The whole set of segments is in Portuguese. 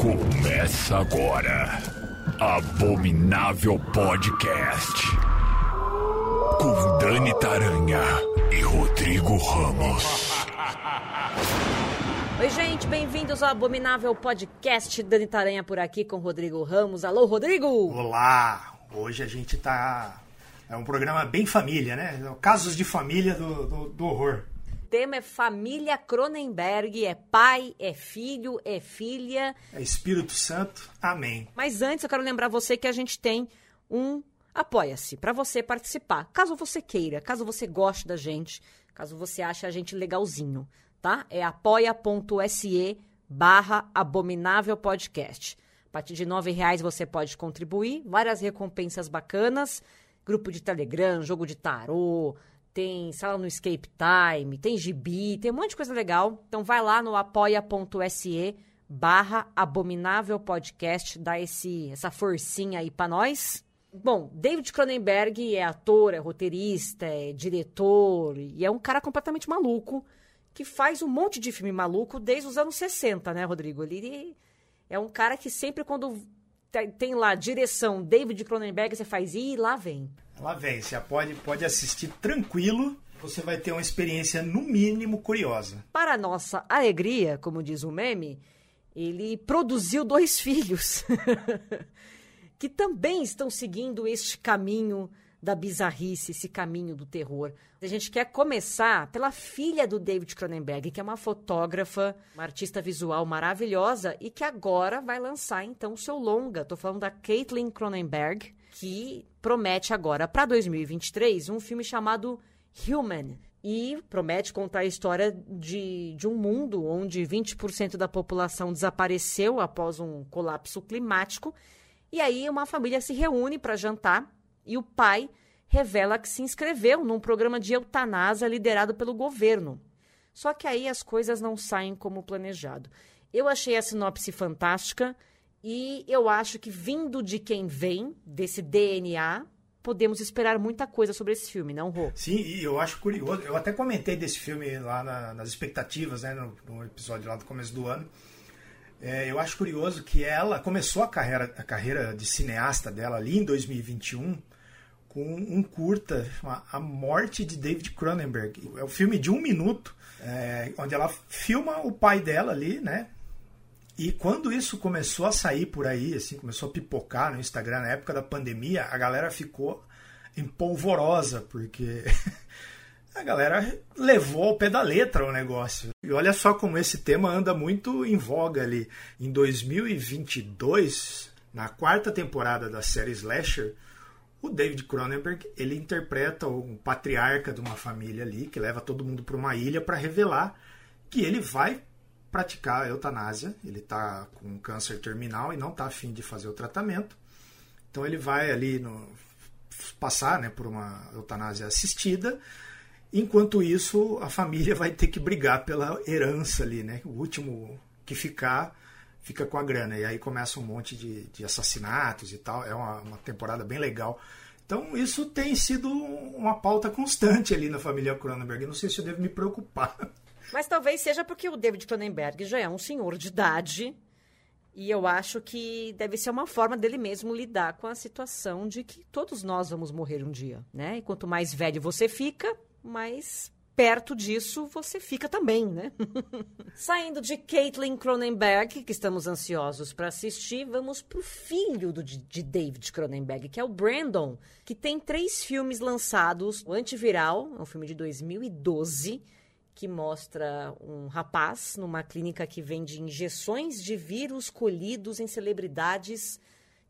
Começa agora. Abominável Podcast. Com Dani Taranha e Rodrigo Ramos. Oi, gente, bem-vindos ao Abominável Podcast. Dani Taranha por aqui com Rodrigo Ramos. Alô, Rodrigo! Olá! Hoje a gente tá. É um programa bem família, né? Casos de família do, do, do horror. O tema é família Cronenberg, é pai, é filho, é filha. É Espírito Santo, amém. Mas antes eu quero lembrar você que a gente tem um Apoia-se para você participar. Caso você queira, caso você goste da gente, caso você ache a gente legalzinho, tá? É apoia.se barra abominável podcast. A partir de nove reais você pode contribuir, várias recompensas bacanas, grupo de Telegram, jogo de tarô, tem sala no Escape Time, tem gibi, tem um monte de coisa legal. Então vai lá no apoia.se barra abominável podcast, dá esse, essa forcinha aí pra nós. Bom, David Cronenberg é ator, é roteirista, é diretor e é um cara completamente maluco que faz um monte de filme maluco desde os anos 60, né, Rodrigo? Ele é um cara que sempre quando tem lá direção David Cronenberg, você faz, ih, lá vem. Lá vem, você pode, pode assistir tranquilo, você vai ter uma experiência, no mínimo, curiosa. Para nossa alegria, como diz o meme, ele produziu dois filhos que também estão seguindo este caminho da bizarrice, esse caminho do terror. A gente quer começar pela filha do David Cronenberg, que é uma fotógrafa, uma artista visual maravilhosa e que agora vai lançar então seu longa. Estou falando da Caitlin Cronenberg, que promete agora para 2023 um filme chamado Human. E promete contar a história de, de um mundo onde 20% da população desapareceu após um colapso climático. E aí uma família se reúne para jantar e o pai revela que se inscreveu num programa de eutanásia liderado pelo governo. Só que aí as coisas não saem como planejado. Eu achei a sinopse fantástica e eu acho que vindo de quem vem, desse DNA, podemos esperar muita coisa sobre esse filme, não, Rô? Sim, e eu acho curioso. Eu até comentei desse filme lá na, nas expectativas, né, no, no, episódio lá do começo do ano. É, eu acho curioso que ela começou a carreira, a carreira de cineasta dela ali em 2021 com um curta, A Morte de David Cronenberg. É um filme de um minuto, é, onde ela filma o pai dela ali, né? E quando isso começou a sair por aí, assim, começou a pipocar no Instagram na época da pandemia, a galera ficou empolvorosa, porque a galera levou ao pé da letra o negócio. E olha só como esse tema anda muito em voga ali. Em 2022, na quarta temporada da série Slasher, o David Cronenberg ele interpreta um patriarca de uma família ali que leva todo mundo para uma ilha para revelar que ele vai praticar a eutanásia. Ele está com um câncer terminal e não está afim de fazer o tratamento. Então ele vai ali no, passar né, por uma eutanásia assistida. Enquanto isso, a família vai ter que brigar pela herança ali, né? O último que ficar fica com a grana. E aí começa um monte de, de assassinatos e tal. É uma, uma, temporada bem legal. Então isso tem sido uma pauta constante ali na família Cronenberg. Não sei se eu devo me preocupar. Mas talvez seja porque o David Cronenberg já é um senhor de idade. E eu acho que deve ser uma forma dele mesmo lidar com a situação de que todos nós vamos morrer um dia, né? E quanto mais velho você fica, mais perto disso você fica também, né? Saindo de Caitlin Cronenberg, que estamos ansiosos para assistir, vamos pro filho do, de David Cronenberg, que é o Brandon, que tem três filmes lançados. O Antiviral, é um filme de 2012, que mostra um rapaz numa clínica que vende injeções de vírus colhidos em celebridades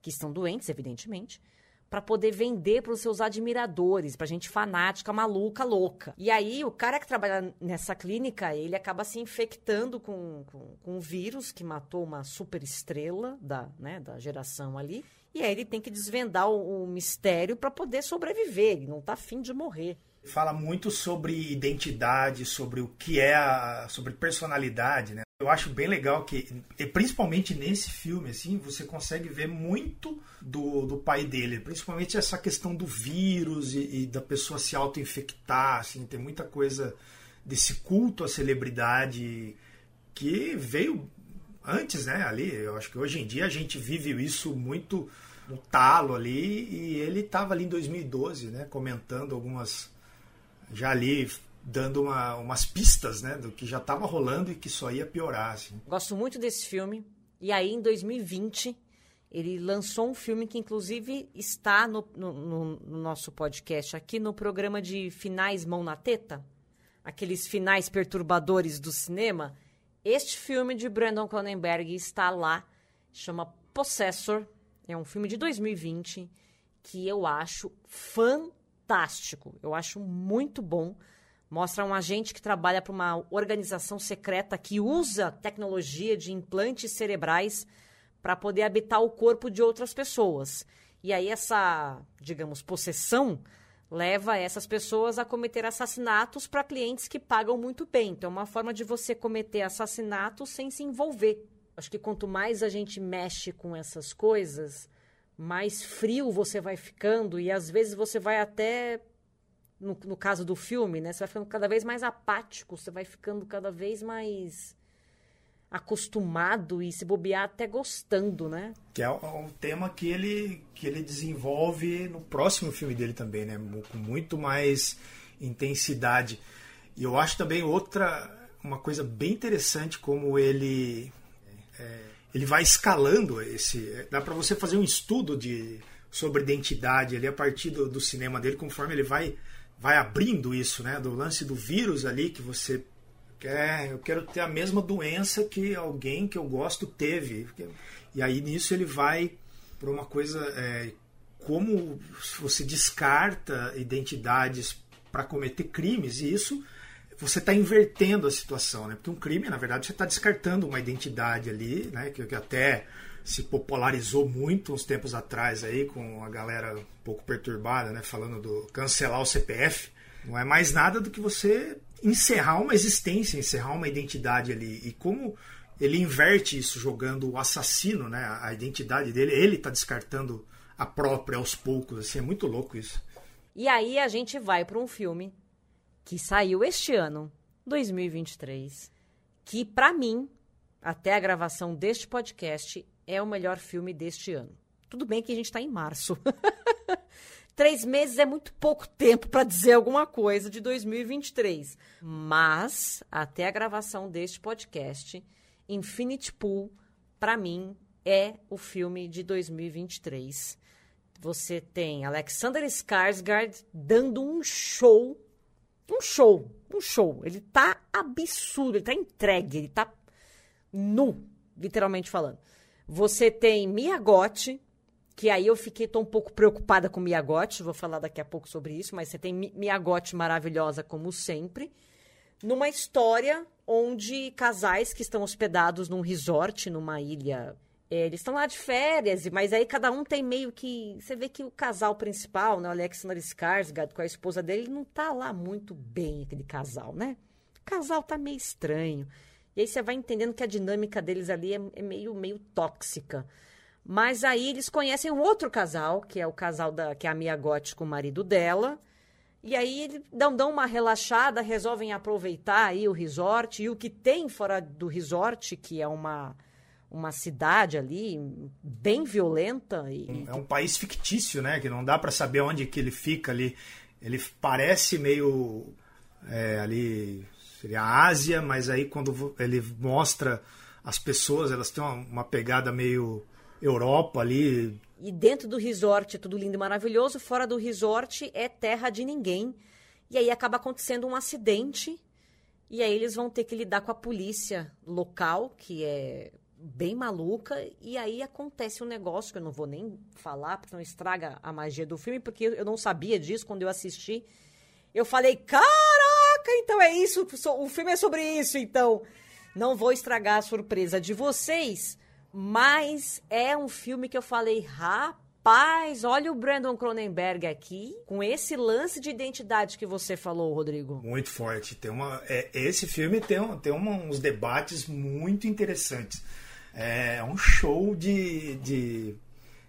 que estão doentes, evidentemente para poder vender para os seus admiradores, para gente fanática, maluca, louca. E aí, o cara que trabalha nessa clínica, ele acaba se infectando com, com, com um vírus que matou uma super estrela da, né, da geração ali. E aí ele tem que desvendar o, o mistério para poder sobreviver. Ele não está afim de morrer fala muito sobre identidade, sobre o que é a, sobre personalidade, né? Eu acho bem legal que, principalmente nesse filme, assim, você consegue ver muito do, do pai dele, principalmente essa questão do vírus e, e da pessoa se auto-infectar, assim, tem muita coisa desse culto à celebridade que veio antes, né? Ali, eu acho que hoje em dia a gente vive isso muito no talo ali e ele estava ali em 2012, né? Comentando algumas já ali dando uma, umas pistas, né? Do que já estava rolando e que só ia piorar. Assim. Gosto muito desse filme. E aí, em 2020, ele lançou um filme que, inclusive, está no, no, no, nosso podcast aqui no programa de Finais Mão na Teta aqueles finais perturbadores do cinema. Este filme de Brandon Cronenberg está lá, chama Possessor. É um filme de 2020 que eu acho fantástico. Eu acho muito bom. Mostra um agente que trabalha para uma organização secreta que usa tecnologia de implantes cerebrais para poder habitar o corpo de outras pessoas. E aí essa, digamos, possessão leva essas pessoas a cometer assassinatos para clientes que pagam muito bem. Então, é uma forma de você cometer assassinato sem se envolver. Acho que quanto mais a gente mexe com essas coisas, mais frio você vai ficando e às vezes você vai até no, no caso do filme, né? Você vai ficando cada vez mais apático, você vai ficando cada vez mais acostumado e se bobear até gostando, né? Que é um tema que ele, que ele desenvolve no próximo filme dele também, né? Com muito mais intensidade. E eu acho também outra uma coisa bem interessante como ele é, ele vai escalando esse dá para você fazer um estudo de sobre identidade ali a partir do, do cinema dele conforme ele vai vai abrindo isso né do lance do vírus ali que você quer, eu quero ter a mesma doença que alguém que eu gosto teve. E aí nisso ele vai para uma coisa é, como você descarta identidades para cometer crimes e isso você está invertendo a situação, né? Porque um crime, na verdade, você está descartando uma identidade ali, né? Que, que, até se popularizou muito uns tempos atrás aí com a galera um pouco perturbada, né? Falando do cancelar o CPF. Não é mais nada do que você encerrar uma existência, encerrar uma identidade ali. E como ele inverte isso jogando o assassino, né? A identidade dele, ele está descartando a própria aos poucos, assim, é muito louco isso. E aí a gente vai para um filme que saiu este ano, 2023, que para mim, até a gravação deste podcast, é o melhor filme deste ano. Tudo bem que a gente está em março. Três meses é muito pouco tempo para dizer alguma coisa de 2023. Mas, até a gravação deste podcast, Infinity Pool, para mim, é o filme de 2023. Você tem Alexander Skarsgård dando um show, um show, um show. Ele tá absurdo, ele tá entregue, ele tá nu, literalmente falando. Você tem Mia Gotti, que aí eu fiquei tô um pouco preocupada com Miyagote, vou falar daqui a pouco sobre isso, mas você tem Miyagote maravilhosa como sempre, numa história onde casais que estão hospedados num resort, numa ilha, é, eles estão lá de férias, mas aí cada um tem meio que, você vê que o casal principal, né, o Alexander Skarsgård com a esposa dele, não tá lá muito bem aquele casal, né? O casal tá meio estranho. E aí você vai entendendo que a dinâmica deles ali é, é meio meio tóxica. Mas aí eles conhecem um outro casal, que é o casal da que é a Mia Gotti com o marido dela. E aí eles dão, dão uma relaxada, resolvem aproveitar aí o resort e o que tem fora do resort, que é uma uma cidade ali bem violenta e é um país fictício, né? Que não dá para saber onde que ele fica ali. Ele parece meio é, ali seria a Ásia, mas aí quando ele mostra as pessoas, elas têm uma, uma pegada meio Europa ali. E dentro do resort é tudo lindo e maravilhoso, fora do resort é terra de ninguém. E aí acaba acontecendo um acidente, e aí eles vão ter que lidar com a polícia local, que é bem maluca, e aí acontece um negócio que eu não vou nem falar, porque não estraga a magia do filme, porque eu não sabia disso quando eu assisti. Eu falei, caraca, então é isso, o filme é sobre isso, então. Não vou estragar a surpresa de vocês, mas é um filme que eu falei, rapaz, olha o Brandon Cronenberg aqui, com esse lance de identidade que você falou, Rodrigo. Muito forte. Tem uma, é, esse filme tem, tem uma, uns debates muito interessantes. É um show de, de,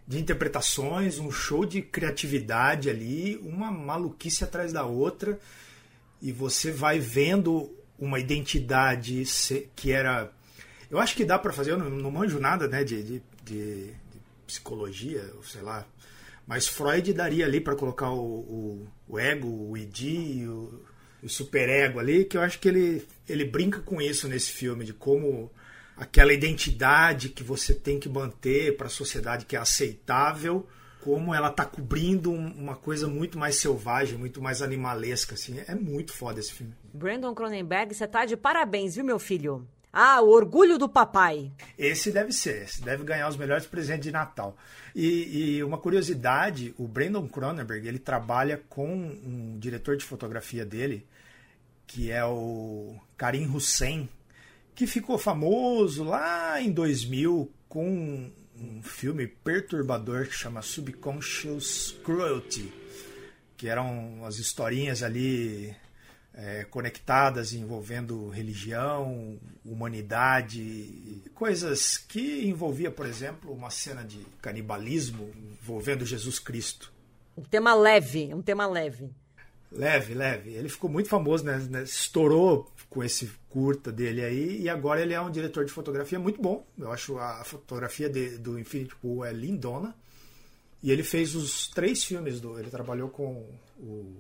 de interpretações, um show de criatividade ali, uma maluquice atrás da outra, e você vai vendo uma identidade que era Eu acho que dá para fazer, eu não, não manjo nada né, de, de, de, psicologia, sei lá. Mas Freud daria ali para colocar o, o, o, ego, o id, o, o superego ali, que eu acho que ele, ele brinca com isso nesse filme, de como aquela identidade que você tem que manter para a sociedade que é aceitável, como ela tá cobrindo uma coisa muito mais selvagem, muito mais animalesca, assim. É muito foda esse filme. Brandon Cronenberg, você tá de parabéns, viu, meu filho? Ah, o orgulho do papai. Esse deve ser, esse deve ganhar os melhores presentes de Natal. E, e, uma curiosidade, o Brandon Cronenberg, ele trabalha com um diretor de fotografia dele, que é o Karim Hussein, que ficou famoso lá em 2000 com um filme perturbador que chama Subconscious Cruelty, que eram as historinhas ali é, conectadas envolvendo religião, humanidade, coisas que envolvia, por exemplo, uma cena de canibalismo envolvendo Jesus Cristo. Um tema leve, um tema leve. Leve, leve. Ele ficou muito famoso, né? né? Estourou com esse curta dele aí e agora ele é um diretor de fotografia muito bom. Eu acho a fotografia de, do Infinity Pool é lindona. E ele fez os três filmes do. Ele trabalhou com o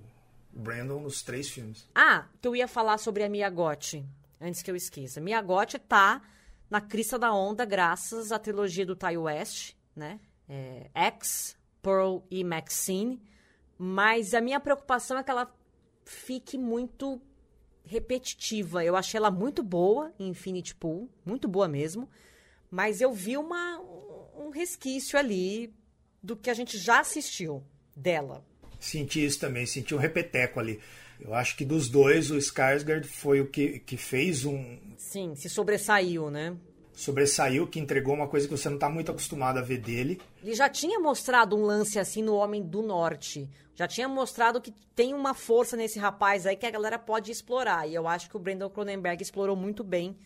Brandon nos três filmes. Ah, eu ia falar sobre a Mia Gotti, antes que eu esqueça. Mia Gotti tá na crista da onda graças à trilogia do Ty West, né? É, X, Pearl e Maxine. Mas a minha preocupação é que ela fique muito repetitiva. Eu achei ela muito boa em Infinity Pool, muito boa mesmo. Mas eu vi uma, um resquício ali do que a gente já assistiu dela. Senti isso também, senti um repeteco ali. Eu acho que dos dois, o Skarsgård foi o que, que fez um. Sim, se sobressaiu, né? Sobressaiu, que entregou uma coisa que você não está muito acostumado a ver dele. Ele já tinha mostrado um lance assim no Homem do Norte. Já tinha mostrado que tem uma força nesse rapaz aí que a galera pode explorar. E eu acho que o Brandon Cronenberg explorou muito bem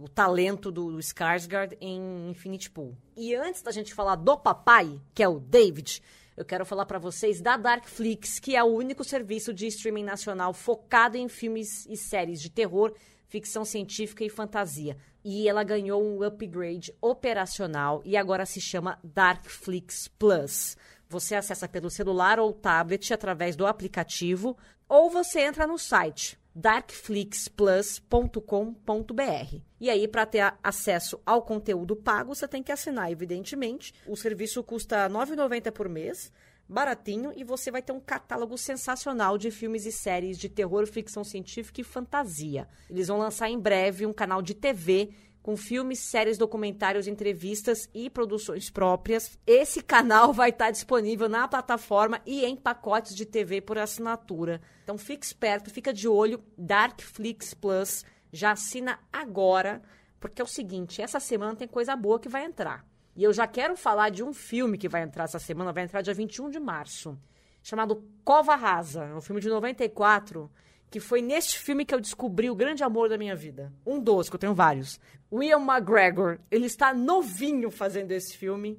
o, talento do, do Skarsgård em Infinity Pool. E antes da gente falar do papai, que é o David, eu quero falar para vocês da Darkflix, que é o único serviço de streaming nacional focado em filmes e séries de terror, ficção científica e fantasia. E ela ganhou um upgrade operacional e agora se chama Darkflix Plus. Você acessa pelo celular ou tablet através do aplicativo ou você entra no site darkflixplus.com.br. E aí, para ter acesso ao conteúdo pago, você tem que assinar, evidentemente. O serviço custa R$ 9,90 por mês, baratinho, e você vai ter um catálogo sensacional de filmes e séries de terror, ficção científica e fantasia. Eles vão lançar em breve um canal de TV com filmes, séries, documentários, entrevistas e produções próprias. Esse canal vai estar disponível na plataforma e em pacotes de TV por assinatura. Então fique esperto, fica de olho. Darkflix Plus já assina agora, porque é o seguinte, essa semana tem coisa boa que vai entrar. E eu já quero falar de um filme que vai entrar essa semana, vai entrar dia 21 de março, chamado Cova Rasa, é um filme de 94 que foi neste filme que eu descobri o grande amor da minha vida. Um dos, que eu tenho vários. William McGregor, ele está novinho fazendo esse filme.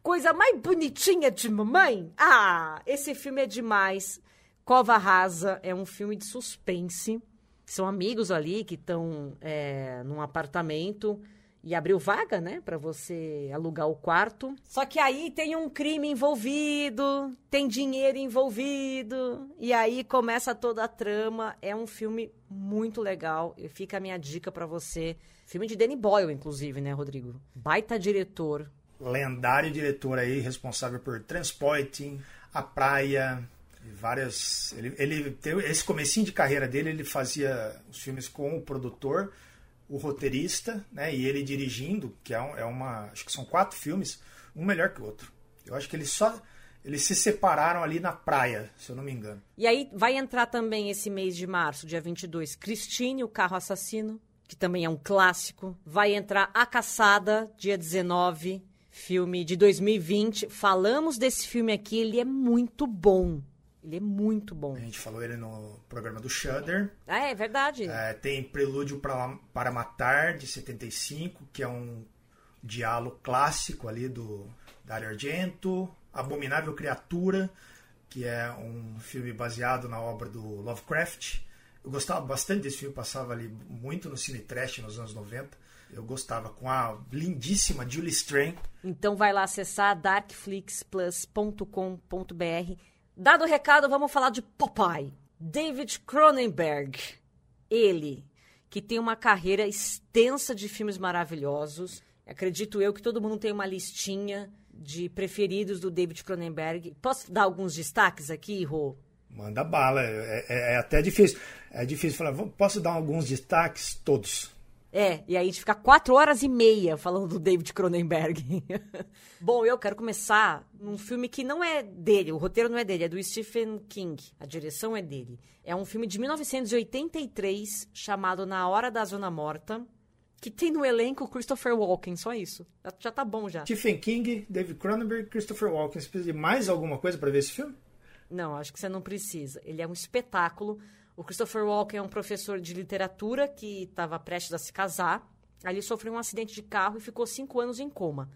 Coisa mais bonitinha de mamãe. Ah, esse filme é demais. Cova Rasa é um filme de suspense. São amigos ali que estão é, num apartamento e abriu vaga, né, para você alugar o quarto. Só que aí tem um crime envolvido, tem dinheiro envolvido, e aí começa toda a trama. É um filme muito legal. E fica a minha dica para você. Filme de Danny Boyle, inclusive, né, Rodrigo? Baita diretor. Lendário diretor aí, responsável por Transporting, A Praia, várias. Ele, ele tem esse comecinho de carreira dele, ele fazia os filmes com o produtor o roteirista, né, e ele dirigindo, que é, um, é uma, acho que são quatro filmes, um melhor que o outro. Eu acho que eles só eles se separaram ali na praia, se eu não me engano. E aí vai entrar também esse mês de março, dia 22, Christine, o carro assassino, que também é um clássico. Vai entrar A Caçada, dia 19, filme de 2020. Falamos desse filme aqui, ele é muito bom. Ele é muito bom. A gente falou ele no programa do Shudder. Ah, é verdade. É, tem Prelúdio para, para Matar, de 75, que é um diálogo clássico ali do Dario Argento. Abominável Criatura, que é um filme baseado na obra do Lovecraft. Eu gostava bastante desse filme, passava ali muito no Cine Trash nos anos 90. Eu gostava com a lindíssima Julie Strain. Então vai lá acessar darkflixplus.com.br. Dado o recado, vamos falar de Popeye. David Cronenberg. Ele, que tem uma carreira extensa de filmes maravilhosos. Acredito eu que todo mundo tem uma listinha de preferidos do David Cronenberg. Posso dar alguns destaques aqui, Rô? Manda bala. É, é, é até difícil. É difícil falar. Posso dar alguns destaques? Todos. É, e aí a gente fica quatro horas e meia falando do David Cronenberg. Bom, eu quero começar num filme que não é dele, o roteiro não é dele, é do Stephen King, a direção é dele. É um filme de 1983 chamado Na Hora da Zona Morta, que tem no elenco Christopher Walken, só isso. Já, já tá bom já. Stephen King, David Cronenberg, Christopher Walken. Você precisa de mais alguma coisa para ver esse filme? Não, acho que você não precisa. Ele é um espetáculo o Christopher Walken é um professor de literatura que estava prestes a se casar. Aí ele sofreu um acidente de carro e ficou cinco anos em coma.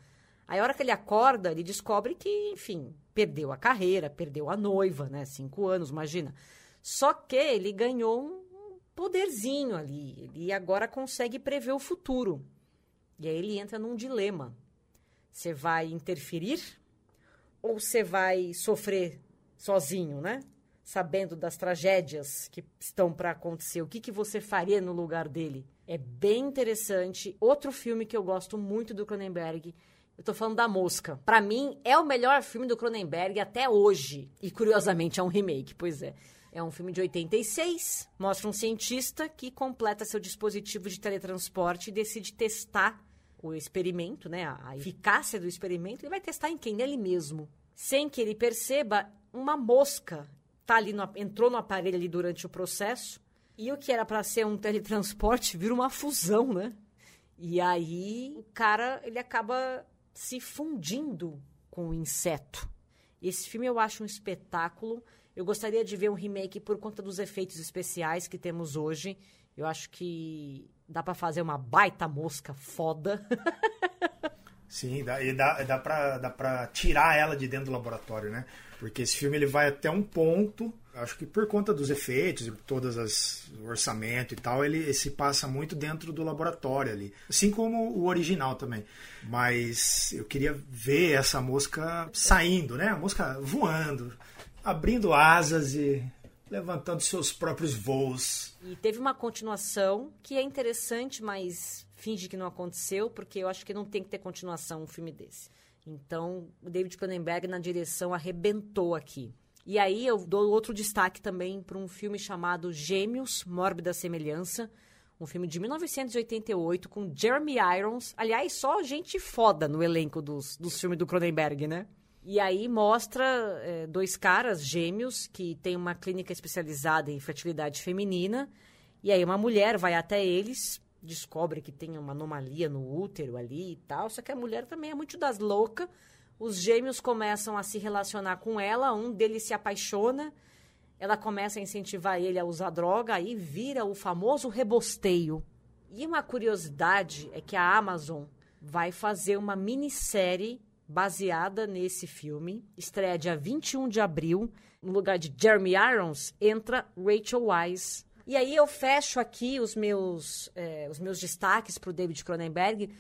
Aí, a hora que ele acorda, ele descobre que, enfim, perdeu a carreira, perdeu a noiva, né? Cinco anos, imagina. Só que ele ganhou um poderzinho ali. Ele agora consegue prever o futuro. E aí ele entra num dilema. Você vai interferir ou você vai sofrer sozinho, né? Sabendo das tragédias que estão para acontecer, o que, que você faria no lugar dele? É bem interessante. Outro filme que eu gosto muito do Cronenberg, eu tô falando da Mosca. Para mim, é o melhor filme do Cronenberg até hoje. E curiosamente é um remake, pois é. É um filme de 86, mostra um cientista que completa seu dispositivo de teletransporte e decide testar o experimento, né? A eficácia do experimento, e vai testar em quem? Nele mesmo. Sem que ele perceba, uma mosca tá ali no, entrou no aparelho ali durante o processo. E o que era para ser um teletransporte vira uma fusão, né? E aí o cara ele acaba se fundindo com o inseto. Esse filme eu acho um espetáculo. Eu gostaria de ver um remake por conta dos efeitos especiais que temos hoje. Eu acho que dá para fazer uma baita mosca foda. Sim, dá, e dá, dá, pra, dá pra tirar ela de dentro do laboratório, né? Porque esse filme ele vai até um ponto, acho que por conta dos efeitos e todas as o orçamento e tal, ele se passa muito dentro do laboratório ali, assim como o original também. Mas eu queria ver essa mosca saindo, né? A mosca voando, abrindo asas e levantando seus próprios voos. E teve uma continuação que é interessante, mas finge que não aconteceu, porque eu acho que não tem que ter continuação um filme desse. Então, o David Cronenberg na direção arrebentou aqui. E aí eu dou outro destaque também para um filme chamado Gêmeos, Mórbida Semelhança, um filme de 1988 com Jeremy Irons. Aliás, só gente foda no elenco dos, dos filmes do Cronenberg, né? E aí mostra é, dois caras gêmeos que têm uma clínica especializada em fertilidade feminina. E aí uma mulher vai até eles descobre que tem uma anomalia no útero ali e tal. Só que a mulher também é muito das loucas. Os gêmeos começam a se relacionar com ela, um deles se apaixona, ela começa a incentivar ele a usar droga, aí vira o famoso rebosteio. E uma curiosidade é que a Amazon vai fazer uma minissérie baseada nesse filme. Estreia dia 21 de abril. No lugar de Jeremy Irons, entra Rachel Wise, e aí eu fecho aqui os meus, é, os meus destaques para o David Cronenberg,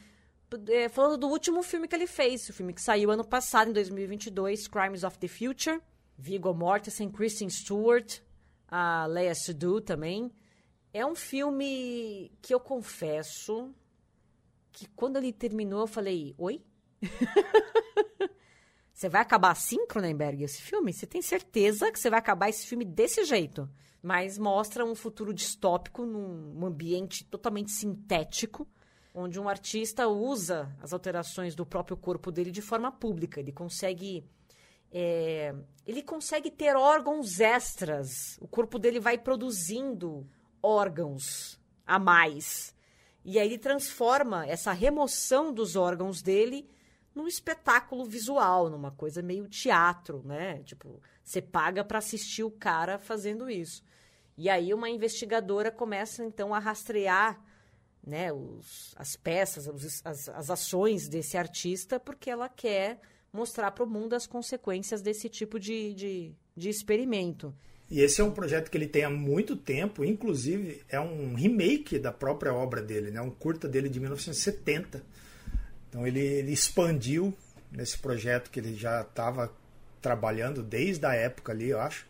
é, falando do último filme que ele fez, o filme que saiu ano passado, em 2022, Crimes of the Future, Viggo Mortensen, Kristen Stewart, a Leia Seydoux também. É um filme que eu confesso que quando ele terminou eu falei, oi? você vai acabar assim, Cronenberg, esse filme? Você tem certeza que você vai acabar esse filme desse jeito? mas mostra um futuro distópico num ambiente totalmente sintético, onde um artista usa as alterações do próprio corpo dele de forma pública. Ele consegue é, ele consegue ter órgãos extras. O corpo dele vai produzindo órgãos a mais. E aí ele transforma essa remoção dos órgãos dele num espetáculo visual, numa coisa meio teatro, né? Tipo, você paga para assistir o cara fazendo isso. E aí uma investigadora começa então a rastrear né, os, as peças, os, as, as ações desse artista, porque ela quer mostrar para o mundo as consequências desse tipo de, de, de experimento. E esse é um projeto que ele tem há muito tempo, inclusive é um remake da própria obra dele, né? um curta dele de 1970. Então ele, ele expandiu nesse projeto que ele já estava trabalhando desde a época ali, eu acho,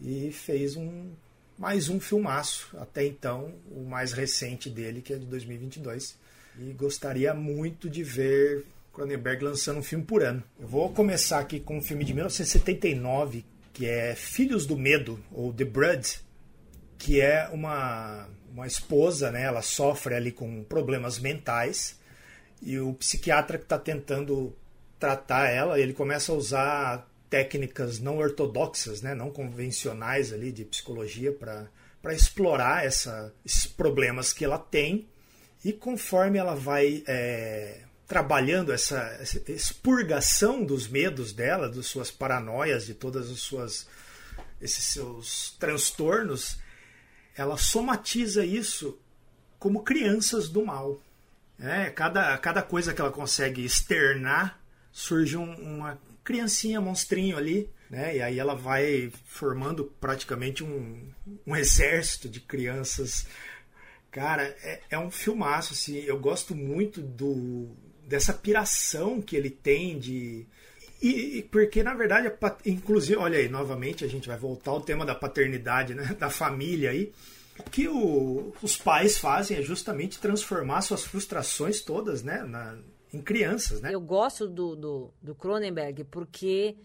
e fez um mais um filmaço, até então o mais recente dele, que é de 2022. E gostaria muito de ver Cronenberg lançando um filme por ano. Eu vou começar aqui com um filme de 1979 que é Filhos do Medo, ou The Blood, que é uma, uma esposa, né? Ela sofre ali com problemas mentais e o psiquiatra que está tentando tratar ela, ele começa a usar técnicas não ortodoxas, né? Não convencionais ali de psicologia para explorar essa, esses problemas que ela tem e conforme ela vai é, trabalhando essa, essa expurgação dos medos dela, das suas paranoias, de todas as suas esses seus transtornos, ela somatiza isso como crianças do mal. É, cada, cada coisa que ela consegue externar surge um, uma criancinha monstrinho ali, né? E aí ela vai formando praticamente um, um exército de crianças. Cara, é, é um filmaço, assim. Eu gosto muito do, dessa piração que ele tem de. E, e porque, na verdade, inclusive, olha aí, novamente a gente vai voltar ao tema da paternidade, né? da família aí. O que o, os pais fazem é justamente transformar suas frustrações todas né? Na, em crianças. Né? Eu gosto do, do, do Cronenberg porque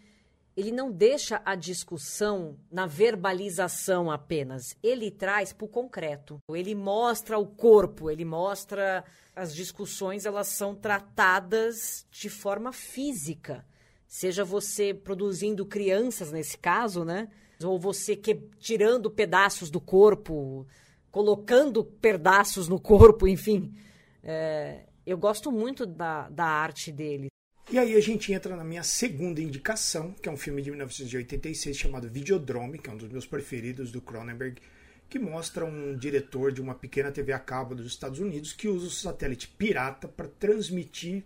ele não deixa a discussão na verbalização apenas. Ele traz para o concreto. Ele mostra o corpo, ele mostra as discussões, elas são tratadas de forma física. Seja você produzindo crianças nesse caso, né? Ou você que, tirando pedaços do corpo, colocando pedaços no corpo, enfim. É, eu gosto muito da, da arte dele. E aí a gente entra na minha segunda indicação, que é um filme de 1986 chamado Videodrome, que é um dos meus preferidos do Cronenberg, que mostra um diretor de uma pequena TV a cabo dos Estados Unidos que usa o satélite pirata para transmitir,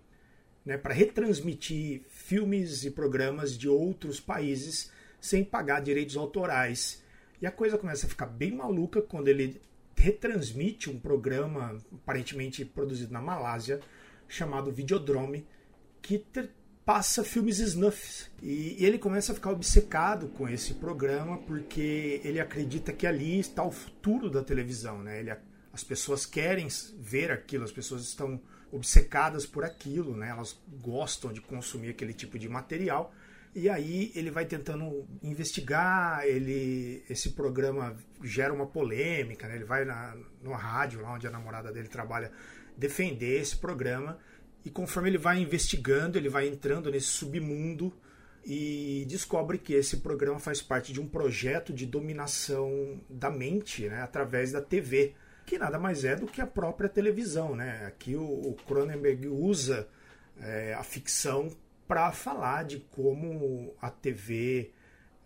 né, para retransmitir filmes e programas de outros países sem pagar direitos autorais. E a coisa começa a ficar bem maluca quando ele retransmite um programa aparentemente produzido na Malásia chamado Videodrome que passa filmes snuffs. E, ele começa a ficar obcecado com esse programa porque ele acredita que ali está o futuro da televisão. Né? Ele, as pessoas querem ver aquilo, as pessoas estão obcecadas por aquilo, né? elas gostam de consumir aquele tipo de material. E aí ele vai tentando investigar, ele esse programa gera uma polêmica, né? ele vai na, no rádio, lá onde a namorada dele trabalha, defender esse programa e conforme ele vai investigando, ele vai entrando nesse submundo e descobre que esse programa faz parte de um projeto de dominação da mente né, através da TV, que nada mais é do que a própria televisão. Né? Aqui o Cronenberg usa é, a ficção para falar de como a TV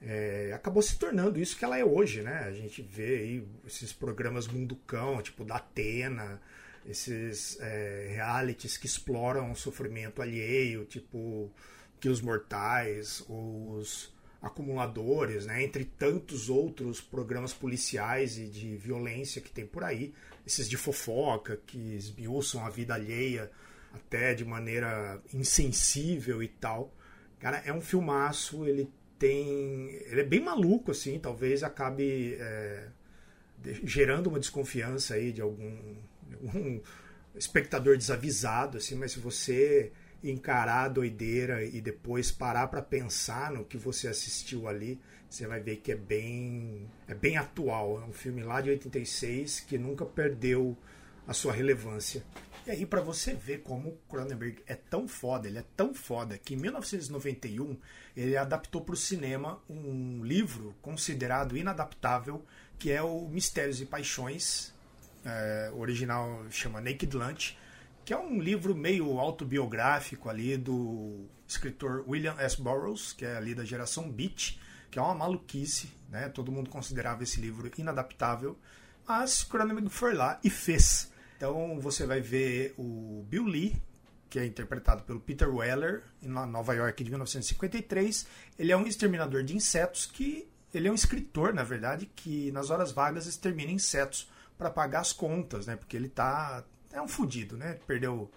é, acabou se tornando isso que ela é hoje. Né? A gente vê aí esses programas Munducão, tipo da Atena, esses é, realities que exploram o sofrimento alheio, tipo que os mortais, os acumuladores, né, entre tantos outros programas policiais e de violência que tem por aí, esses de fofoca que esmiuçam a vida alheia até de maneira insensível e tal. Cara, é um filmaço, ele tem. Ele é bem maluco, assim, talvez acabe é, gerando uma desconfiança aí de algum um espectador desavisado, assim, mas se você encarar a doideira e depois parar para pensar no que você assistiu ali, você vai ver que é bem é bem atual. É um filme lá de 86 que nunca perdeu a sua relevância. E aí, para você ver como Cronenberg é tão foda, ele é tão foda, que em 1991 ele adaptou para o cinema um livro considerado inadaptável, que é o Mistérios e Paixões, é, o original chama Naked Lunch, que é um livro meio autobiográfico ali do escritor William S. Burroughs, que é ali da geração Beat, que é uma maluquice, né? Todo mundo considerava esse livro inadaptável, mas Cronenberg foi lá e fez. Então você vai ver o Bill Lee, que é interpretado pelo Peter Weller, em Nova York de 1953. Ele é um exterminador de insetos que ele é um escritor, na verdade, que nas horas vagas extermina insetos para pagar as contas, né? Porque ele tá é um fudido, né? Perdeu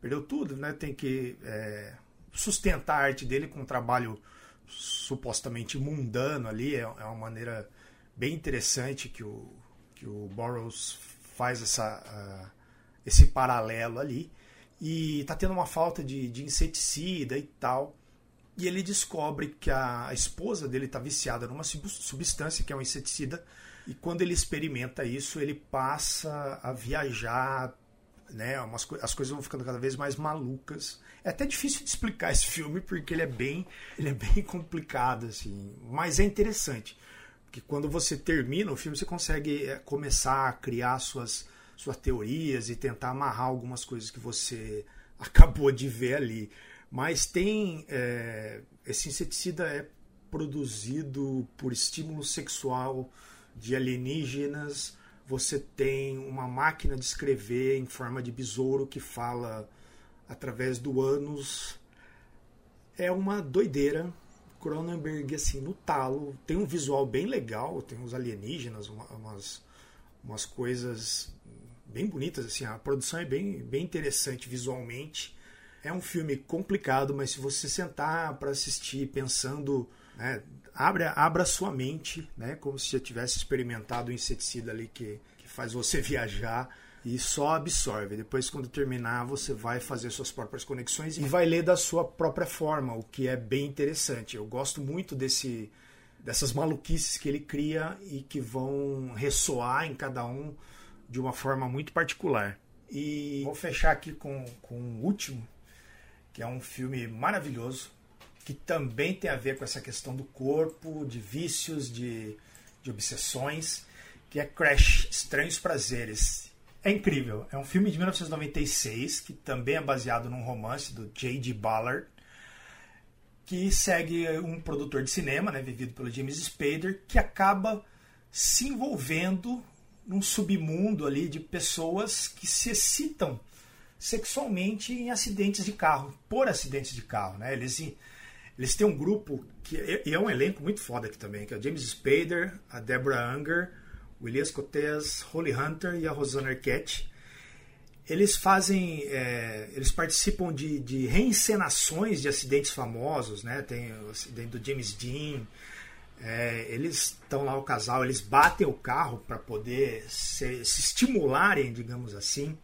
perdeu tudo, né? Tem que é, sustentar a arte dele com um trabalho supostamente mundano ali. É, é uma maneira bem interessante que o que o Burroughs faz essa uh, esse paralelo ali e tá tendo uma falta de, de inseticida e tal. E ele descobre que a esposa dele está viciada numa substância que é um inseticida. E quando ele experimenta isso, ele passa a viajar, né? Umas, as coisas vão ficando cada vez mais malucas. É até difícil de explicar esse filme porque ele é bem, ele é bem complicado assim, mas é interessante. Porque quando você termina o filme, você consegue eh, começar a criar suas suas teorias e tentar amarrar algumas coisas que você acabou de ver ali. Mas tem. É, esse inseticida é produzido por estímulo sexual de alienígenas. Você tem uma máquina de escrever em forma de besouro que fala através do ânus. É uma doideira. Cronenberg, assim, no talo. Tem um visual bem legal, tem uns alienígenas, uma, umas, umas coisas bem bonitas, assim, a produção é bem, bem interessante visualmente. É um filme complicado, mas se você sentar para assistir pensando, né, abra, abra sua mente, né, como se já tivesse experimentado o inseticida ali que, que faz você viajar e só absorve. Depois, quando terminar, você vai fazer suas próprias conexões e vai ler da sua própria forma, o que é bem interessante. Eu gosto muito desse dessas maluquices que ele cria e que vão ressoar em cada um de uma forma muito particular. E vou fechar aqui com, com o último, que é um filme maravilhoso, que também tem a ver com essa questão do corpo, de vícios, de, de obsessões, que é Crash Estranhos Prazeres. É incrível. É um filme de 1996 que também é baseado num romance do J.D. Ballard, que segue um produtor de cinema, né, vivido pelo James Spader, que acaba se envolvendo num submundo ali de pessoas que se excitam sexualmente em acidentes de carro, por acidentes de carro, né? Eles, eles têm um grupo que é, é um elenco muito foda aqui também, que é o James Spader, a Deborah Unger, o Elias Cotes, Holly Hunter e a Rosanna Arquette. Eles fazem, é, eles participam de, de reencenações de acidentes famosos, né? Tem o acidente do James Dean, é, eles estão lá, o casal, eles batem o carro para poder se, se, estimularem, digamos assim.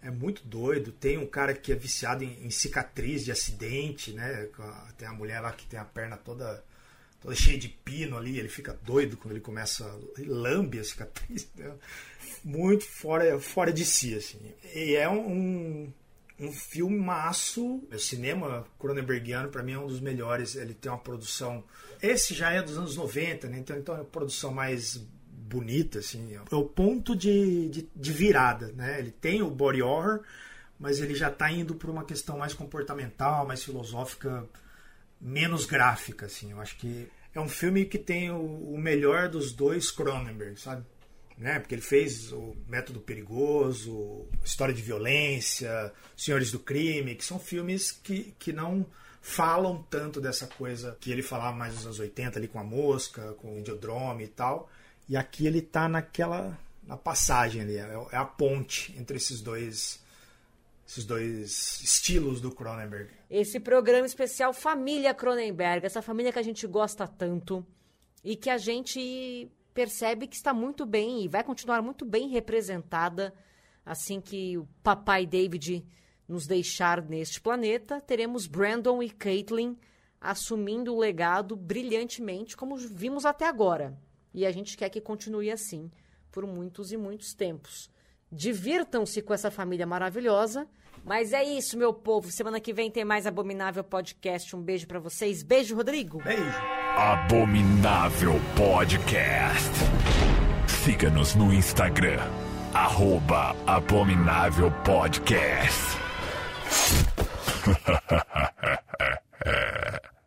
É muito doido. Tem um cara que é viciado em, em, cicatriz de acidente, né? Tem a mulher lá que tem a perna toda, toda cheia de pino ali. Ele fica doido quando ele começa. Ele lambe a cicatriz. Muito fora, fora de si, assim. E é um, um filmaço. O cinema cronenbergiano, para mim, é um dos melhores. Ele tem uma produção. Esse já é dos anos 90, né? Então, então é uma produção mais bonita, assim. É o ponto de, de, de virada, né? Ele tem o body horror, mas ele já está indo para uma questão mais comportamental, mais filosófica, menos gráfica, assim. Eu acho que é um filme que tem o, o melhor dos dois Cronenberg, sabe? né? Porque ele fez o Método Perigoso, História de Violência, Senhores do Crime, que são filmes que, que não falam tanto dessa coisa que ele falava mais nos anos 80 ali com a mosca, com o Idiodrome e tal. E aqui ele tá naquela na passagem ali, é, é a ponte entre esses dois esses dois estilos do Cronenberg. Esse programa especial Família Cronenberg, essa família que a gente gosta tanto e que a gente percebe que está muito bem e vai continuar muito bem representada assim que o papai David nos deixar neste planeta. Teremos Brandon e Caitlin assumindo o legado brilhantemente, como vimos até agora. E a gente quer que continue assim por muitos e muitos tempos. Divirtam-se com essa família maravilhosa. Mas é isso, meu povo. Semana que vem tem mais Abominável Podcast. Um beijo para vocês. Beijo, Rodrigo. Beijo. Abominável Podcast. Siga-nos no Instagram, arroba Abominável Podcast.